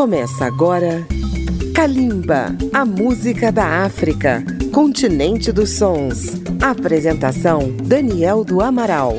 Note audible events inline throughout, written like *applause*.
Começa agora Kalimba, a música da África, continente dos sons. Apresentação Daniel do Amaral.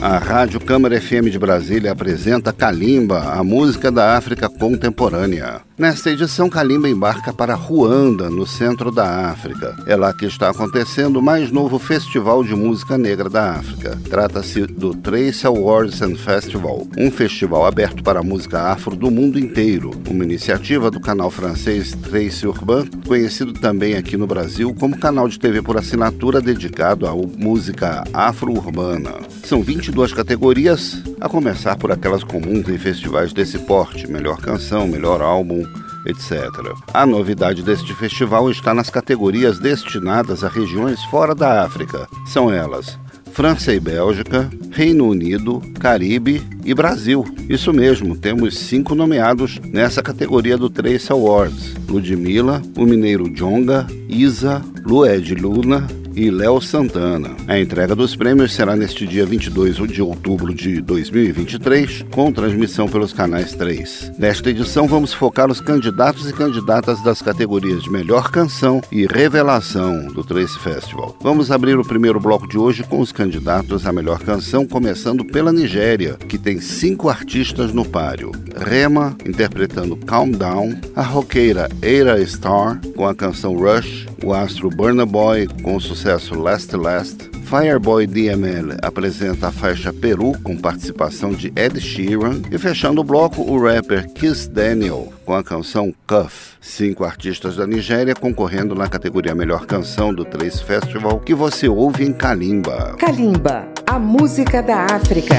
A Rádio Câmara FM de Brasília apresenta Kalimba, a música da África contemporânea. Nesta edição, Kalimba embarca para Ruanda, no centro da África. É lá que está acontecendo o mais novo festival de música negra da África. Trata-se do Trace Awards and Festival, um festival aberto para a música afro do mundo inteiro, uma iniciativa do canal francês Trace Urban, conhecido também aqui no Brasil como canal de TV por assinatura dedicado à música afro-urbana. São 22 categorias, a começar por aquelas comuns em festivais desse porte: melhor canção, melhor álbum, etc. A novidade deste festival está nas categorias destinadas a regiões fora da África. São elas: França e Bélgica, Reino Unido, Caribe e Brasil. Isso mesmo, temos cinco nomeados nessa categoria do Trace Awards: Ludmilla, o mineiro Jonga, Isa, Lued Luna, e Léo Santana. A entrega dos prêmios será neste dia 22 de outubro de 2023, com transmissão pelos canais 3. Nesta edição, vamos focar os candidatos e candidatas das categorias de Melhor Canção e Revelação do Trace Festival. Vamos abrir o primeiro bloco de hoje com os candidatos à Melhor Canção, começando pela Nigéria, que tem cinco artistas no páreo. Rema, interpretando Calm Down, a roqueira Eira Star, com a canção Rush, o astro Burna Boy, com sucesso Last Last, Fireboy DML apresenta a faixa Peru com participação de Ed Sheeran e fechando o bloco o rapper Kiss Daniel com a canção Cuff. Cinco artistas da Nigéria concorrendo na categoria Melhor Canção do Trace Festival que você ouve em Kalimba. Kalimba, a música da África.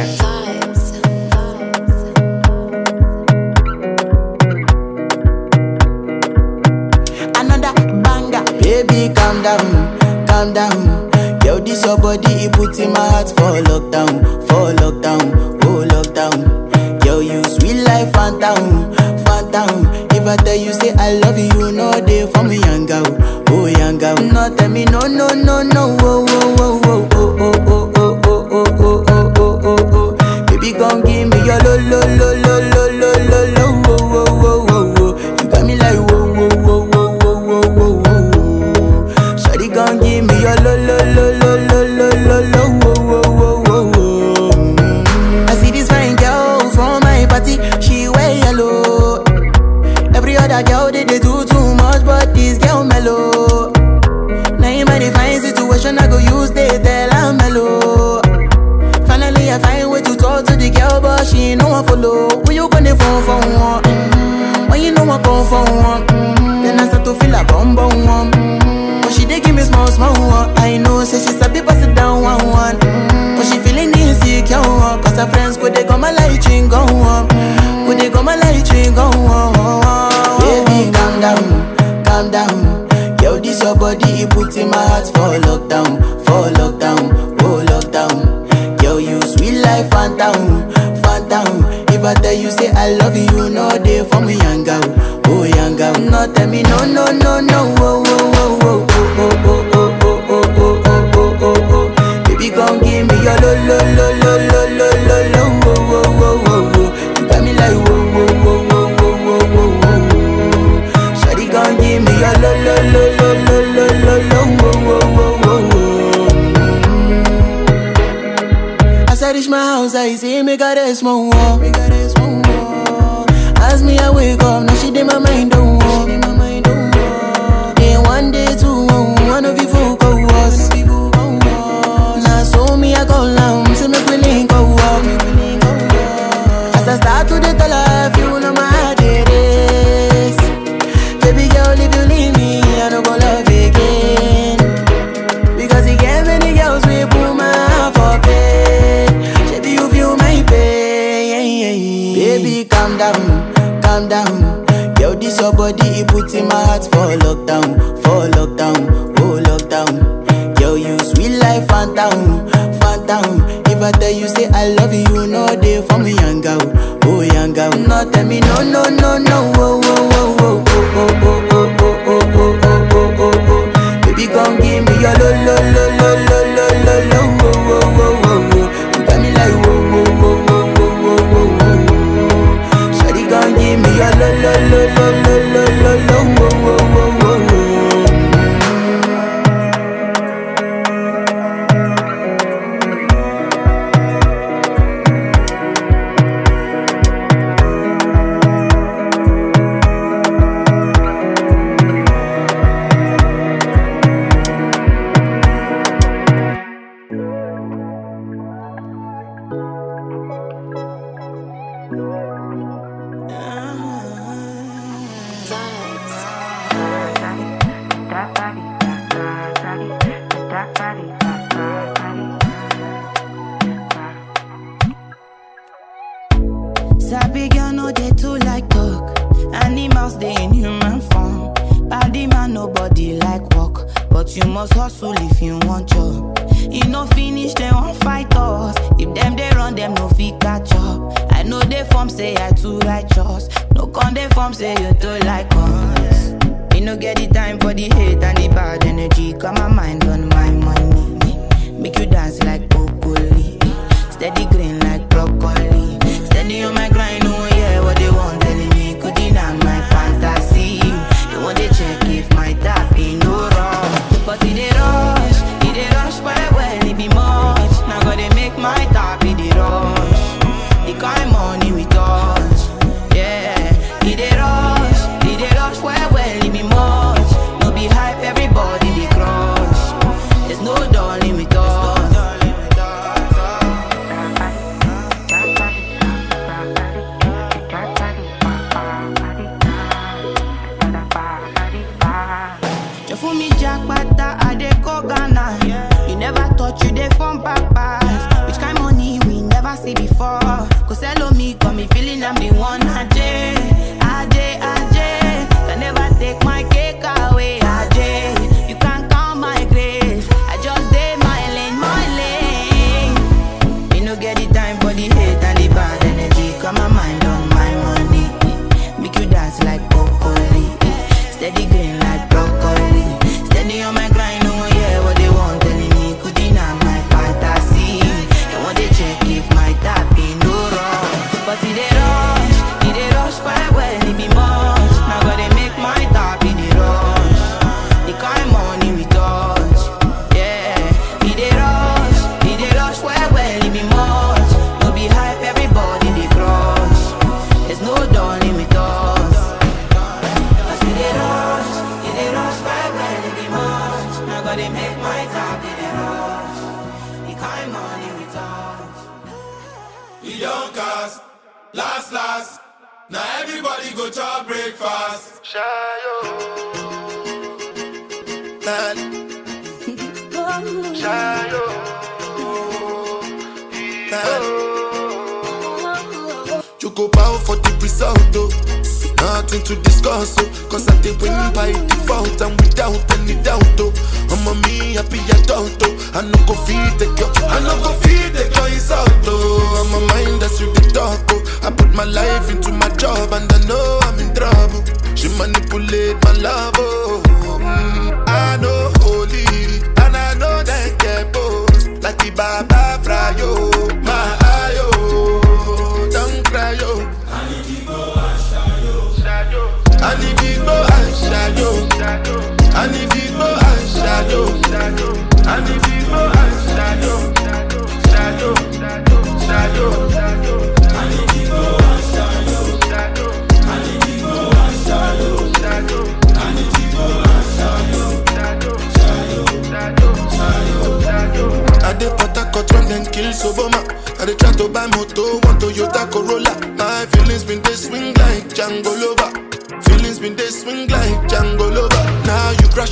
Baby, calm down, calm down. Yo, this your body, it puts in my heart for lockdown, for lockdown, oh lockdown. Yo, you sweet life, phantom, phantom. If I tell you say I love you, you know they for me, young girl, oh young girl. No, tell me no, no, no, no, oh, oh, oh, oh, oh, oh, oh, oh, oh, oh, oh, oh, oh, oh. oh. Baby, gon' give me your lo, lo, lo, lo, lo, lo, lo, I for one, mm-hmm. then I start to feel a bum bum one. Mm-hmm. But she dey give me small small one. I know, say she sabi pass it down one one. Mm-hmm. But she feeling insecure one, cause her friends go they come my light ring go on, go they come my light ring go on. Baby, calm down, calm down. Yo, this your body, it puts in my heart for lockdown, for lockdown, oh lockdown. Yo, you sweet life, phantom, phantom. I tell you say I love you, know they for me, young girl, oh young girl. No, tell me no, no, no, no, oh, oh, oh, oh, oh, oh, oh, oh, oh, oh, oh, oh, oh, oh. Baby, gon' give me your lo, lo, lo, lo, lo, lo, lo, lo, oh, oh, oh, oh, oh. You got me like whoa, whoa, whoa, whoa, whoa, whoa, whoa, whoa. Shawty gon' give me your lo, lo, lo, lo, lo, lo, lo, lo, oh, oh, oh, oh, oh. As I reach my house, I see me got a small wall. Me I wake up, now she did my mind for lockdown,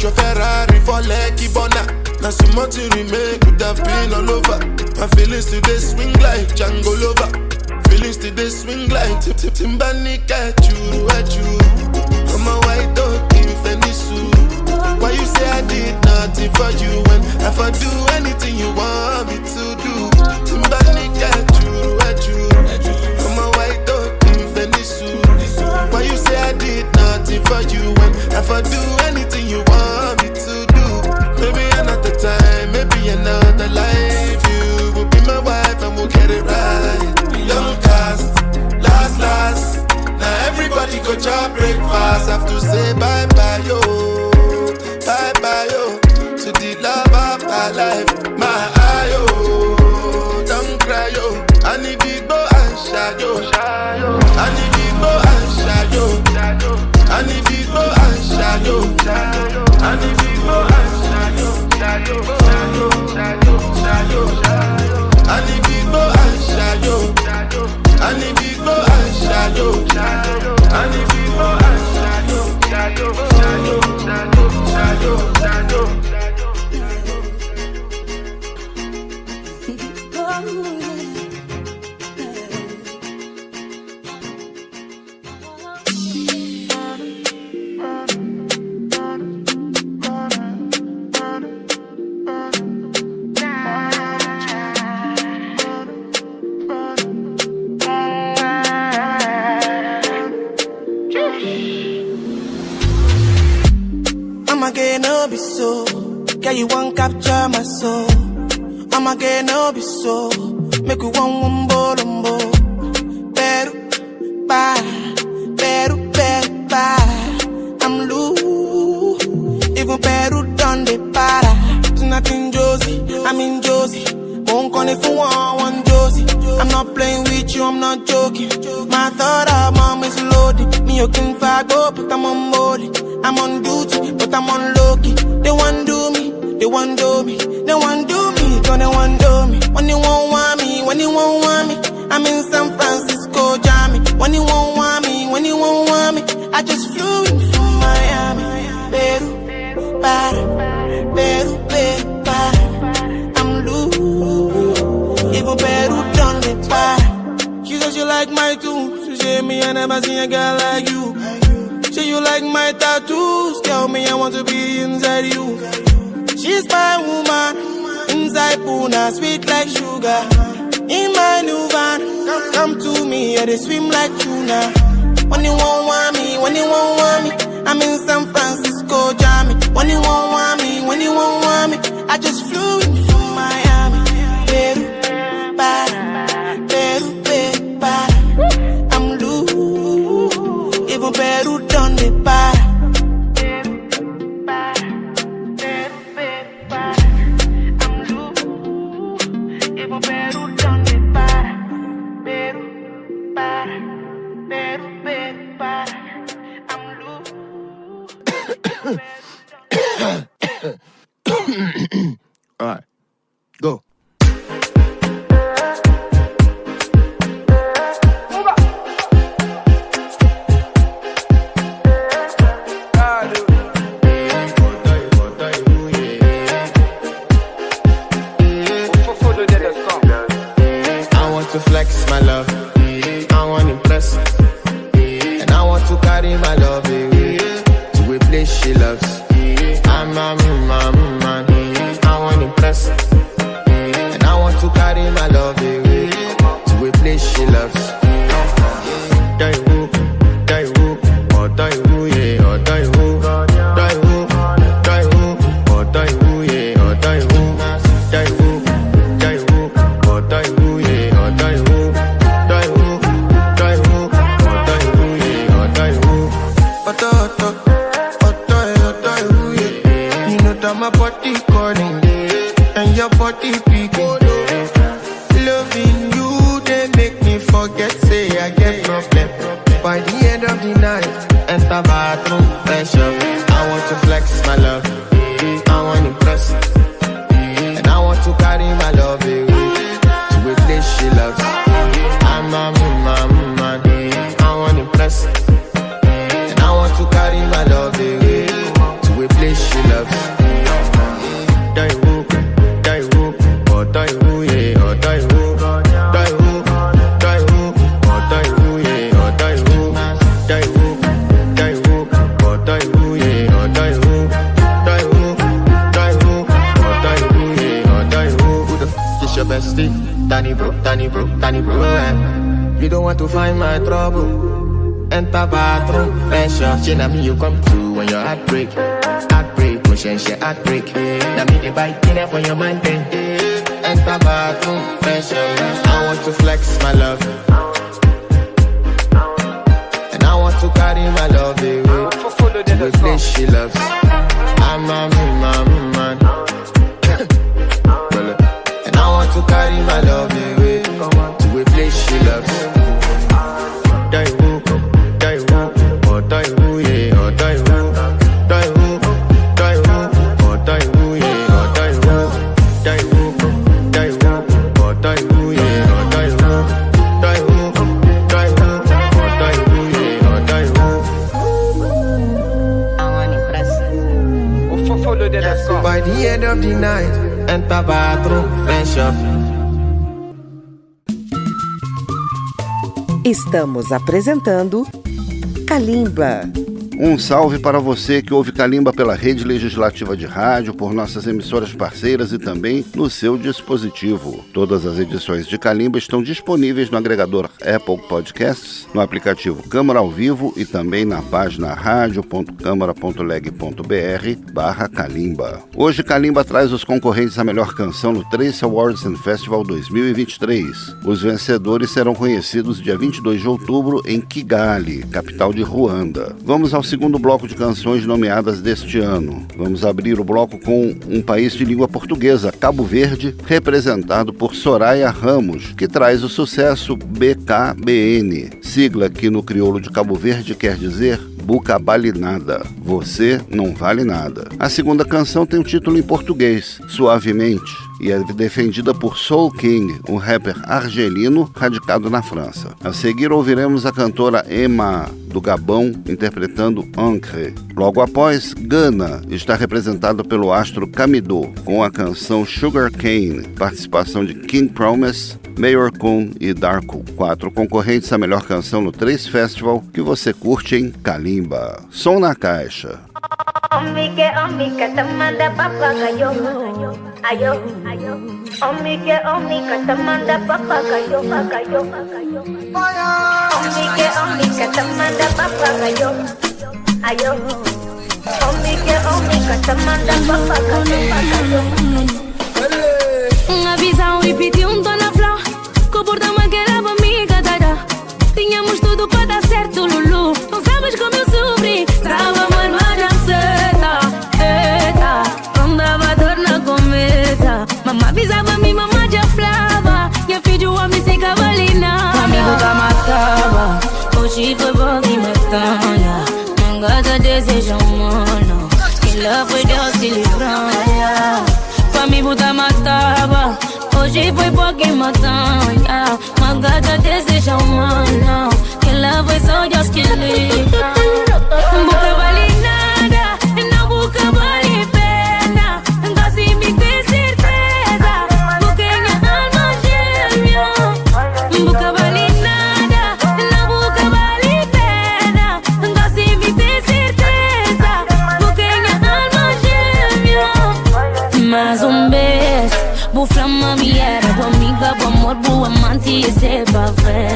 your Ferrari for Lekki Bona. Now so much you remain could have been all over. My feelings today swing like Django Lover. Feelings today swing like Tip Tip Timbani at you, at you. I'm a white dog in Fendi suit. Why you say I did nothing for you when if I do anything you want me to do? Timbani at you, at you. I'm a white dog in Fendi suit. Why you say I did nothing for you when if I do anything you want me to do. Maybe another time, maybe another life. You will be my wife and we'll get it right. Long cast, last, last. Now everybody go job breakfast. Have to say bye bye, yo. Bye bye, yo. To the love of my life. My eye, yo. Don't cry, yo. I need to go and shadow. I need to go and shadow. I need shadow. And if you go and shadow, shadow, shadow, shadow, shadow. And if you go and shadow, and if you go and shadow, and if you go and shadow, shadow, shadow, shadow, shadow, shadow. shadow. *laughs* Oh, me para. my trouble. Enter bathroom, venture. She know me you come to when your heart break, heart break, push and she heart break. Na me the bike in for your mind then. Enter bathroom, venture. I want to flex my love, and I want to carry my love away. the place she loves, I'm a man, man, man. quatro, fecha. Estamos apresentando Kalimba. Um salve para você que ouve Calimba pela rede legislativa de rádio, por nossas emissoras parceiras e também no seu dispositivo. Todas as edições de Calimba estão disponíveis no agregador Apple Podcasts, no aplicativo Câmara ao Vivo e também na página radio.câmara.leg.br barra Calimba. Hoje Calimba traz os concorrentes à melhor canção no Trace Awards and Festival 2023. Os vencedores serão conhecidos dia 22 de outubro em Kigali, capital de Ruanda. Vamos ao segundo bloco de canções nomeadas deste ano. Vamos abrir o bloco com um país de língua portuguesa, Cabo Verde, representado por Soraya Ramos, que traz o sucesso BKBN, sigla que no crioulo de Cabo Verde quer dizer Buca Vale Nada. Você não vale nada. A segunda canção tem um título em português, Suavemente, e é defendida por Soul King, um rapper argelino radicado na França. A seguir ouviremos a cantora Emma do Gabão interpretando Ancre. Logo após, Gana está representada pelo astro Camido com a canção Sugar Cane, participação de King Promise, Mayor Kun e Darko, quatro concorrentes à melhor canção no Trace Festival que você curte em carimba, som na caixa. Uma visão e pediu um dona flor, que o bordão amiga. Tínhamos tudo para dar hivyo bogi mekana mwangaza deseja umona ilafedosilibraya pamibuta mataba hoje oh, foi bogi matana mwangaza deseja umona ilafesojaskilibra dit c'est pas vrai.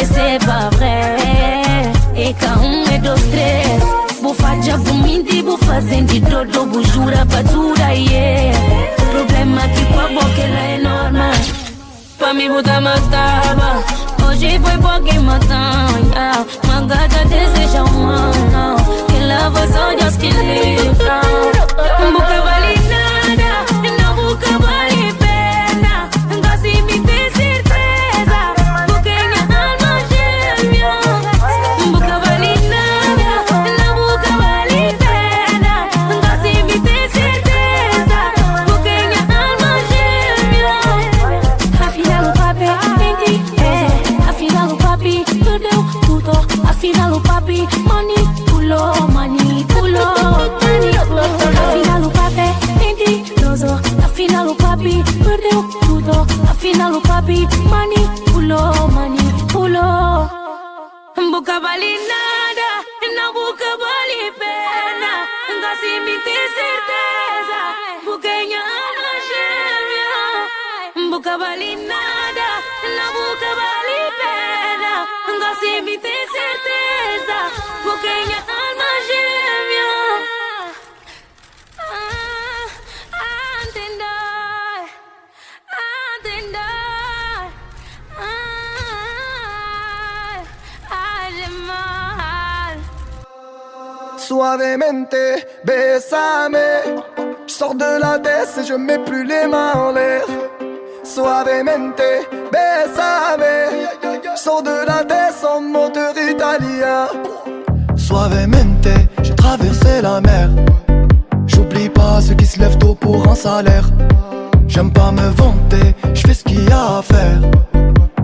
Et c'est pas vrai. E ca um é dois, três Bufaja, bumindi, Vou Dodo, bujura, jura yeah. Problema que com a boca ela é normal Pra me mudar matava Hoje foi porque quem yeah. Uma gata deseja uma não Que lava só Deus que livra Não vou cavalinada Não vou cavalinada O papi manipulou, manipulou. Boca vale nada, não boca vale pena. Me certeza, minha alma gêmea. Boca vale nada, não boca vale pena. Me certeza, porque Suavemente, bésame. Je sors de la baisse et je mets plus les mains en l'air. Suavemente, bésame. Je sors de la baisse en moteur italien. Suavemente, j'ai traversé la mer. J'oublie pas ceux qui se lèvent tôt pour un salaire. J'aime pas me vanter, je fais ce qu'il y a à faire.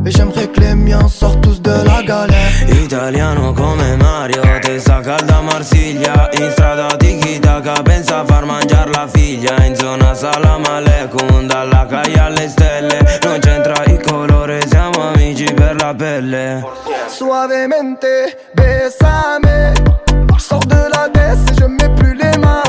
Et j'aimerais que les miens sortent tous de la galère. Italiano come Mario Testa calda a Marsiglia. In strada tiki-taka Pensa a far mangiare la figlia. In zona Salam Aleikum Dalla caia alle stelle. Non c'entra il colore Siamo amici per la pelle. Suavemente Besame. Sors de la baisse je mets plus les mains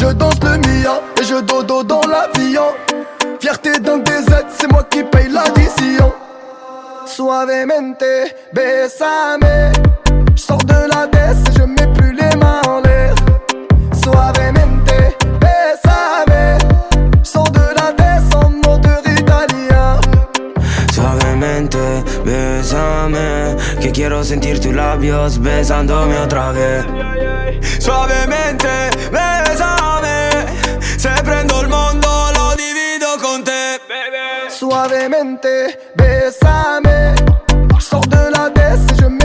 Je danse le Mia et je dodo dans l'avion. Fierté d'un DZ, c'est moi qui paye la l'addition. Suavemente, besame. Je sors de la déesse et je mets plus les mains en l'air. Suavemente, besame. Je sors de la déesse en odeur italien. Suavemente, besame. Que quiero sentir tus labios besándome otra vez. Suavemente. demente. Je sors de la baisse je me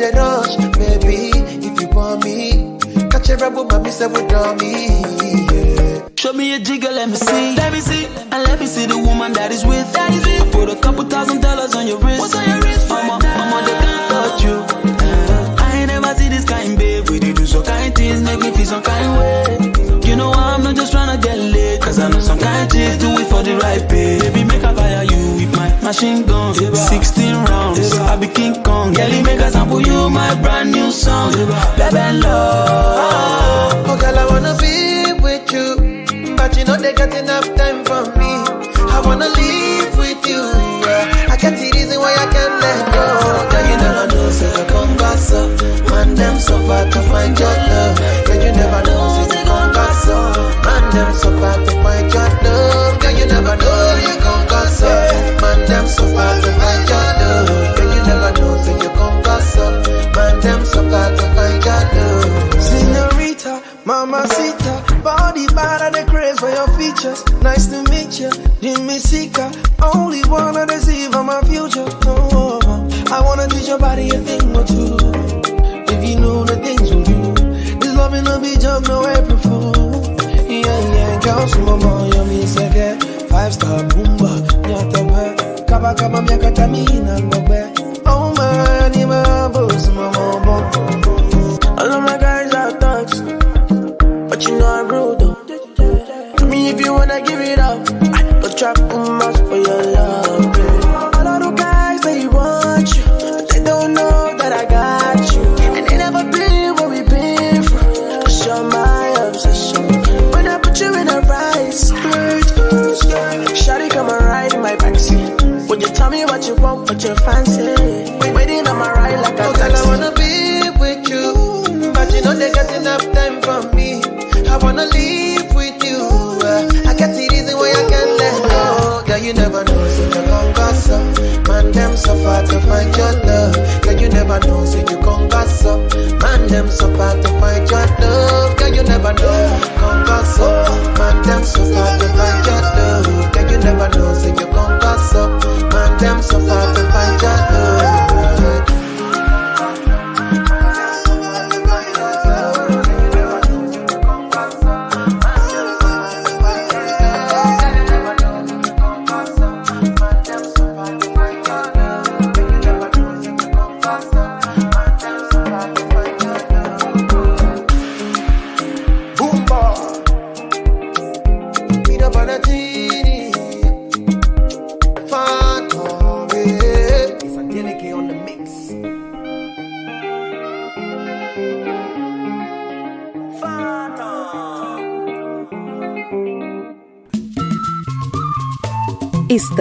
at me, know the rush. Baby, if you want me, catch a rebel, mommy, say, with me. Show me a jigger, let me see. Let me see. And let me see the woman that is with. That is with. I put a couple thousand dollars on your wrist. What's on your wrist? Mama, mama, they can't touch you. Uh, I ain't never see this kind, babe. We do so kind things, make me feel some kind way. You know I'm not just trying to get laid. Cause I know some kind chicks do it for the right pay. Baby, make a fire you machine gun. 16 rounds. I be King Kong. Kelly, make a sample you my brand new song. Baby, love. Oh, girl, I wanna be with you. But you know they got enough time for me. I wanna live with you. I got the reason why I can't let go. Girl, you never know, so come gossip. Man, them so far to find your star boomba, nyata be. Kaba kaba miaka tamina ngobe. Oh man, you want, what you fancy? Waiting on my ride like a girl, I wanna be with you, but you know they got enough time for me. I wanna live with you. Uh, I got the reason why I can't let go. Girl, you never know, so you come gossip. Man, them so far to find your love. Girl, you never know, so you come gossip. Man, them so far to find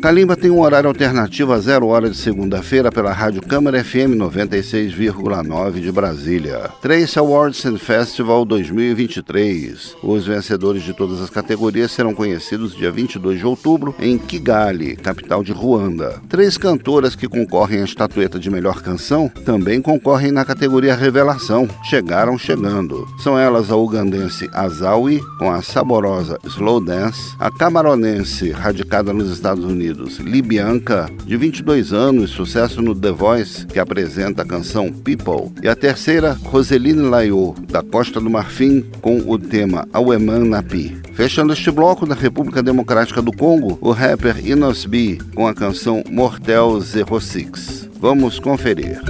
Kalimba tem um horário alternativo a zero hora de segunda-feira pela Rádio Câmara FM 96,9 de Brasília. Trace Awards and Festival 2023. Os vencedores de todas as categorias serão conhecidos dia 22 de outubro em Kigali, capital de Ruanda. Três cantoras que concorrem à estatueta de melhor canção também concorrem na categoria Revelação. Chegaram chegando. São elas a ugandense Azawi com a saborosa Slow Dance, a camaronense radicada nos Estados Unidos Libianca, de 22 anos, sucesso no The Voice, que apresenta a canção People, e a terceira Roseline Layo, da Costa do Marfim, com o tema Aweman Napi. Fechando este bloco da República Democrática do Congo, o rapper Inos B com a canção Mortel 06. Vamos conferir.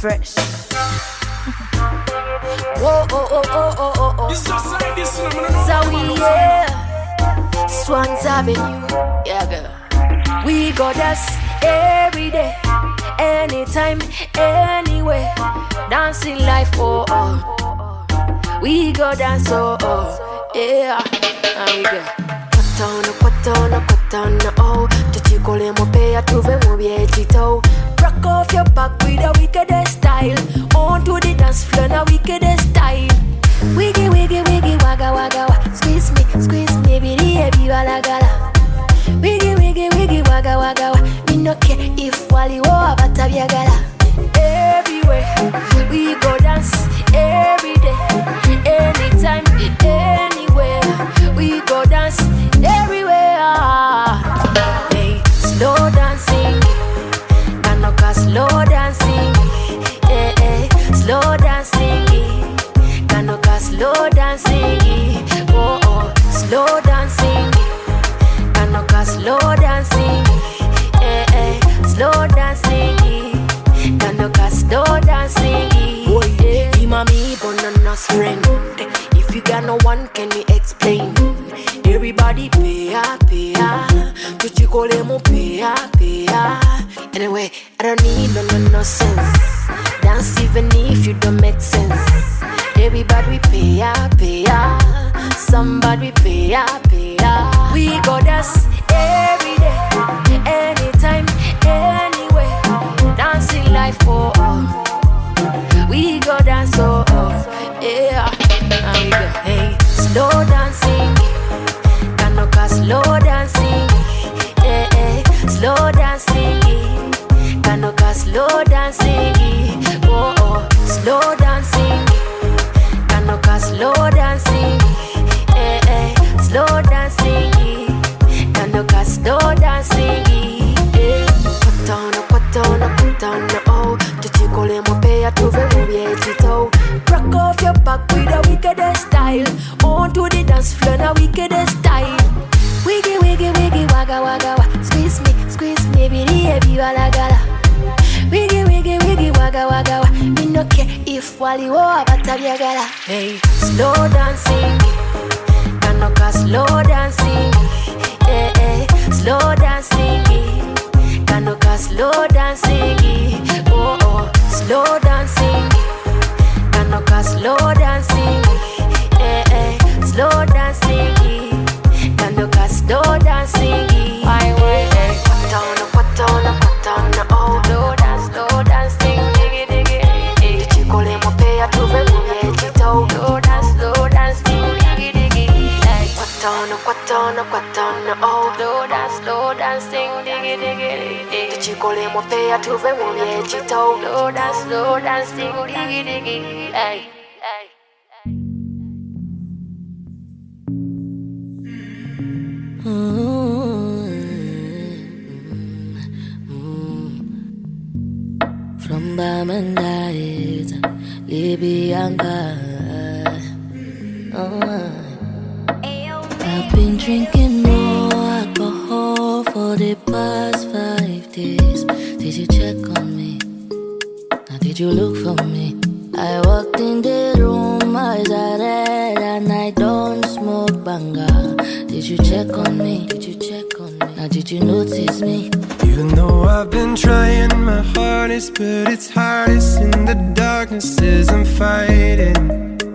Fresh. Whoa, *laughs* oh, oh, oh, oh, oh, oh. It's just like this, you know, I don't know. So we, yeah. Swans Avenue, yeah, girl. We go dance every day, anytime, anywhere. Dancing life, oh, oh. oh. We go dance, oh, oh, yeah. And we go. Patana, patana, patana, oh. Tuchikole mopea tuve mubye chito. Rock off your back with a wicked style. On to the dance floor, now wicked style. Wiggy, wiggy, wiggy, wagga, wagga, wa. Squeeze me, squeeze me, bidi, ebi, wala, gala. Wiggy, wiggy, wiggy, wagga, wagga, wa. Me no care if wali, wo, abata, byagala. Everywhere, we go dance every day, anytime, anywhere. We go dance everywhere. Hey, slow dancing, kanoka slow dancing, eh eh, slow dancing, slow dancing, oh oh, slow dancing, kanoka slow dancing, eh eh, slow dancing, kanoka slow dancing. Oh yeah, Imami Bonana's friend. If you got no one, can you explain? Everybody pay up, pay up. Tuchikole mo pay up, pay up. Anyway, I don't need no no no sense. Dance even if you don't make sense. Everybody pay up, pay up. Somebody pay up, pay up. We go dance every day, anytime, anywhere. Dancing life for all. We go dance, oh, oh yeah. And we go, hey, slow dancing. Kanoka slow dancing. Eh, eh, slow dancing. Kanoka slow dancing. Oh, oh, slow dancing. Kanoka slow dancing. Eh, patana, patana, oh. Tuchikole mopea tuve mubye chito. Rock off your back with a wicked style. On to the dance floor, now wicked style. Wiggy, wiggy, wiggy, wagga, wagga, wa. Squeeze me, squeeze me, bidi, ebi, wala, gala. Wiggy, wiggy, wiggy, wagga, wagga, wa. Me no care if wali, wo, abata, byagala. Hey, slow dancing. Kanoka slow dancing. Slow dancing. Kanoka slow dancing. Oh, oh, slow dancing. Kanoka slow dancing. Eh, eh, slow dancing. Kanoka slow dancing. Why, why, eh? Patana, patana, patana, oh. Slow dance, slow dancing. Diggy, diggy, eh. Chikole mopea tuve mubye chito. Slow dance, slow dancing. Diggy, diggy, eh. Patana, patana, patana, oh. Slow dance, slow dancing. Diggy, diggy, eh. Chikole mopea tuve mubye chito. Slow dance, slow dancing. Diggy, diggy, eh. From Bamandait, Libianca. Oh, I've been drinking more alcohol for the past five days. Did you check on me? Now, did you look for me? I walked in the room, eyes are red, and I don't smoke banga. Did you check on me? Did you check on me? Now, did you notice me? Even though I've been trying my hardest, but it's hardest in the darkness darknesses I'm fighting.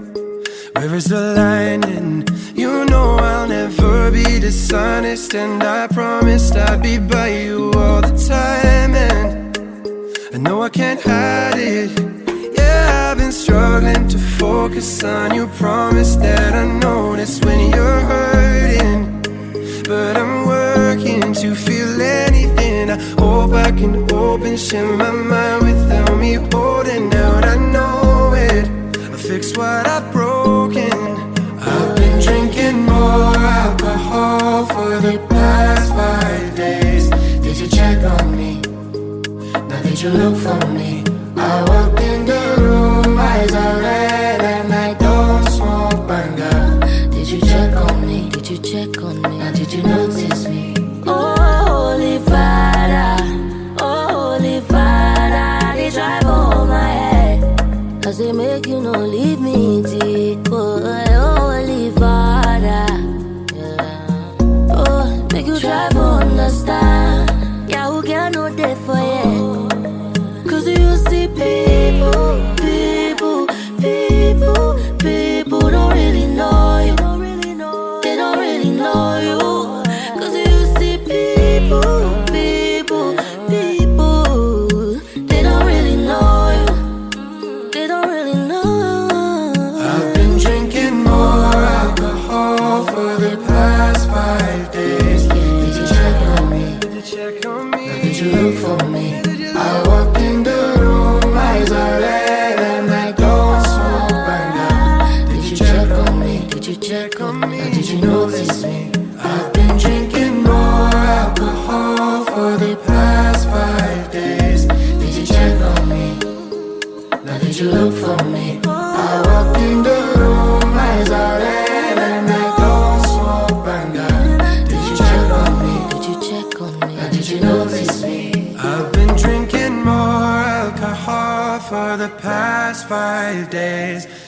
Where is the lining? You know I'll never be dishonest, and I promised I'd be by you all the time. And I know I can't hide it. Yeah, I've been struggling to focus on you. Promise that I notice when you're hurting. But I'm working to feel anything. I hope I can open, share my mind without me holding out. I know it. I fix what I've broken. For the past five days. Did you check on me? Now did you look for me? I walked in the room, eyes are red, and I don't smoke banga. Did you check on me? Did you check on me? Now, did you notice me? Oh, Holy Father, oh, Holy Father, they drive all my I say make you no leave me deep, try to understand.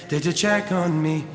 Did you check on me?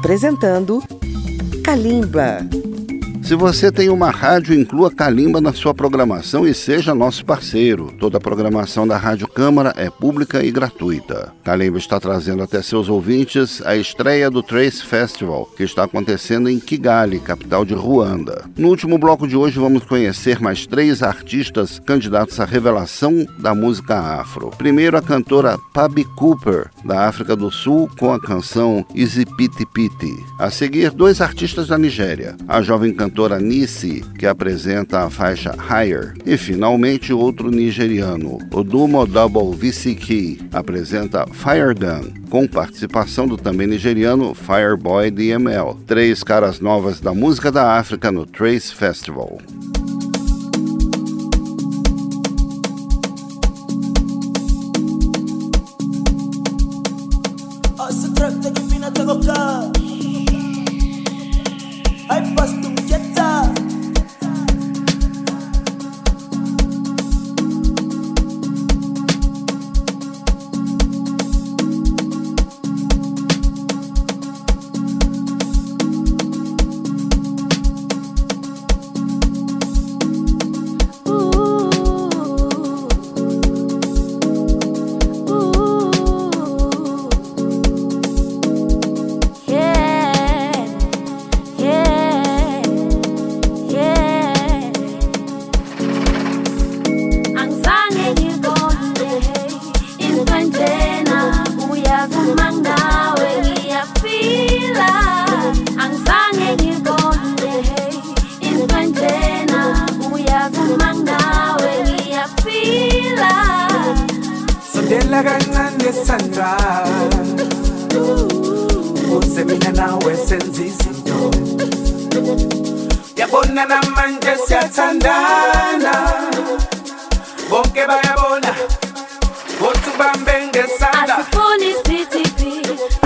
Apresentando Kalimba. Se você tem uma rádio, inclua Kalimba na sua programação e seja nosso parceiro. Toda a programação da Rádio Câmara é pública e gratuita. Kalimba está trazendo até seus ouvintes a estreia do Trace Festival, que está acontecendo em Kigali, capital de Ruanda. No último bloco de hoje, vamos conhecer mais três artistas candidatos à revelação da música afro. Primeiro, a cantora Pabi Cooper, da África do Sul, com a canção Easy Piti Piti. A seguir, dois artistas da Nigéria, a jovem cantora Nisi, que apresenta a faixa Higher, e finalmente outro nigeriano, Odumo Dabo álbum Key apresenta Fire Gun, com participação do também nigeriano Fireboy DML, três caras novas da música da África no Trace Festival. Nawe senza izinto. Yabona namanje siyathandana. Bonke bayabona Bothi ubambe ngesandla. Asifuni sithipi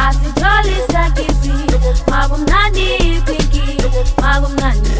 asijolisa kipi makumnandi ipinki makumnandi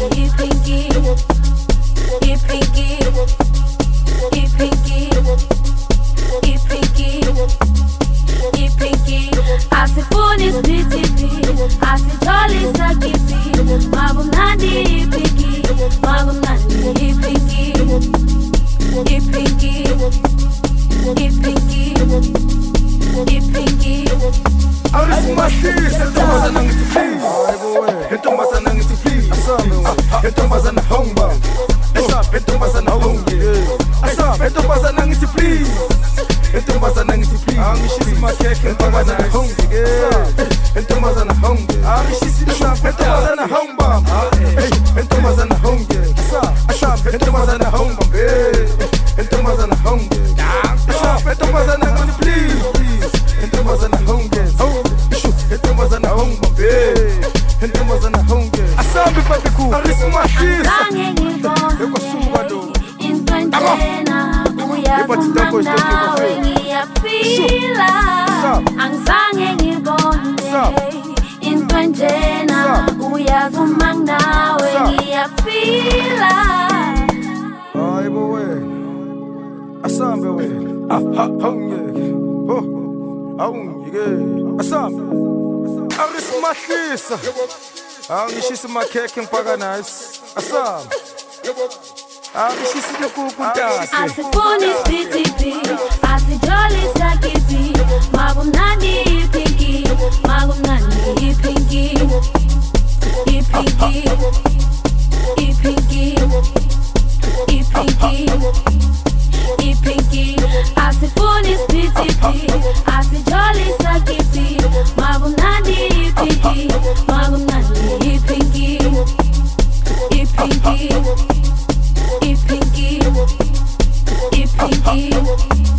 Awusimashisa intombazana please Intombazana please Intombazana hongba intombazana hongi Asap intombazana please Intombazana please Angishisi makhekhe intombazana hongi Intombazana hongi Angishisi asap intombazana hongba Intombazana hongi Asap intombazana hongba into njena uyazumanga ngiyafila angizange ngibone into njena uyazuma nawe ngiyafila Hayibo wena Asambe wena hongeke Ho Awungike Asambe. Arismahlisa. Angishisa makhekhe ngipaka nice Asambe Angishisa lokhu ntate asifuni sipitipi asijolisa kipi makumnandi ipinki makumnandi ipinki ipinki ipinki ipinki ipinki asifuni sipitipi asijolisa kipi makumnandi ipinki makumnandi ipinki ipinki ipinki ipinki I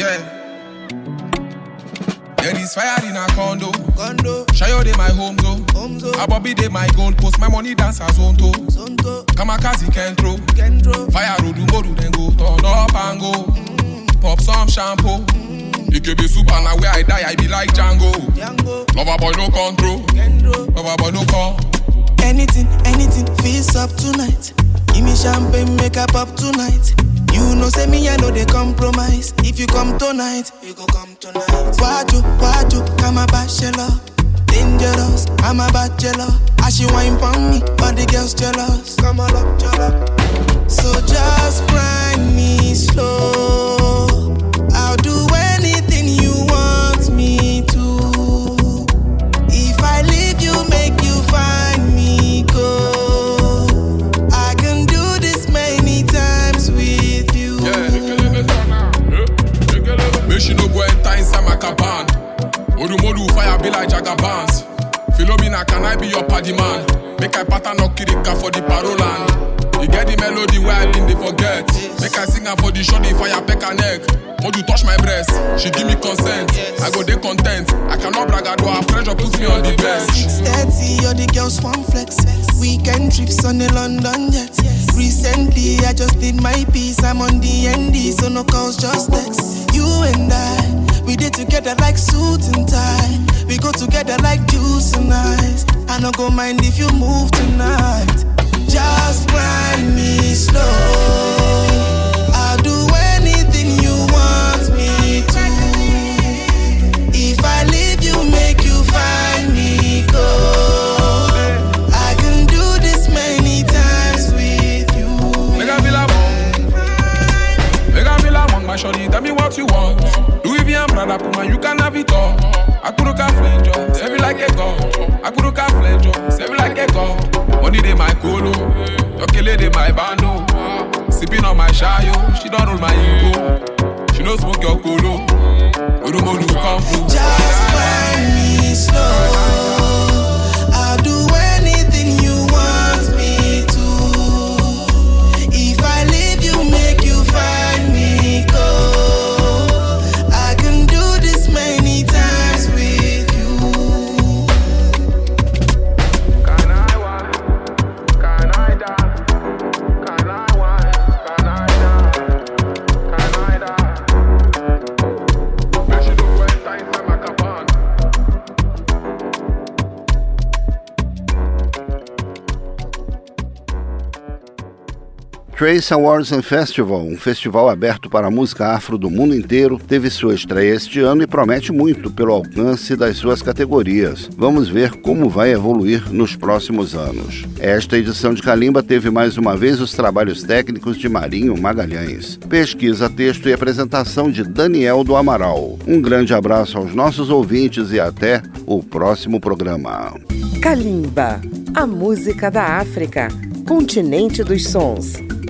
yeah. There is fire in a condo. Condo. Shayo de my home zone. Home zone. Abobi de my gold post. My money dance as on to. Kamakazi can throw. Can throw. Fire rodu modu then go turn up and go. Mm. Pop some shampoo. Mm. It could be super now where I die I be like Django. Django. Lover boy no control. Lover boy no call. Anything, anything, feels up tonight. Give me champagne, make up up tonight. You know, say me, I know they compromise. If you come tonight, you go come tonight. Waju, waju, I'm a bachelor. Dangerous, I'm a bachelor. As she wine pon me, all the girls jealous. Come on up, jealous. So just grind me slow. Odumodu fire be like Jagabans. Philomena, can I be your party man? Make I pattern no kirika for the paroland. You get the melody where I been they forget. Make I sing her for the show, the fire peck her neck. Would you touch my breast? She give me consent. I go dey content. I cannot brag, I do her pressure puts me on the bench. 630, all the girls want flex. Weekend trips on the London jet. Recently, I just did my piece. I'm on the ND, so no calls, just text. You and I, we did together like suit and tie. We go together like juice and ice. I no go mind if you move tonight. Just grind me slow. Trace Awards and Festival, um festival aberto para a música afro do mundo inteiro, teve sua estreia este ano e promete muito pelo alcance das suas categorias. Vamos ver como vai evoluir nos próximos anos. Esta edição de Calimba teve mais uma vez os trabalhos técnicos de Marinho Magalhães, pesquisa, texto e apresentação de Daniel do Amaral. Um grande abraço aos nossos ouvintes e até o próximo programa. Kalimba, a música da África, continente dos sons.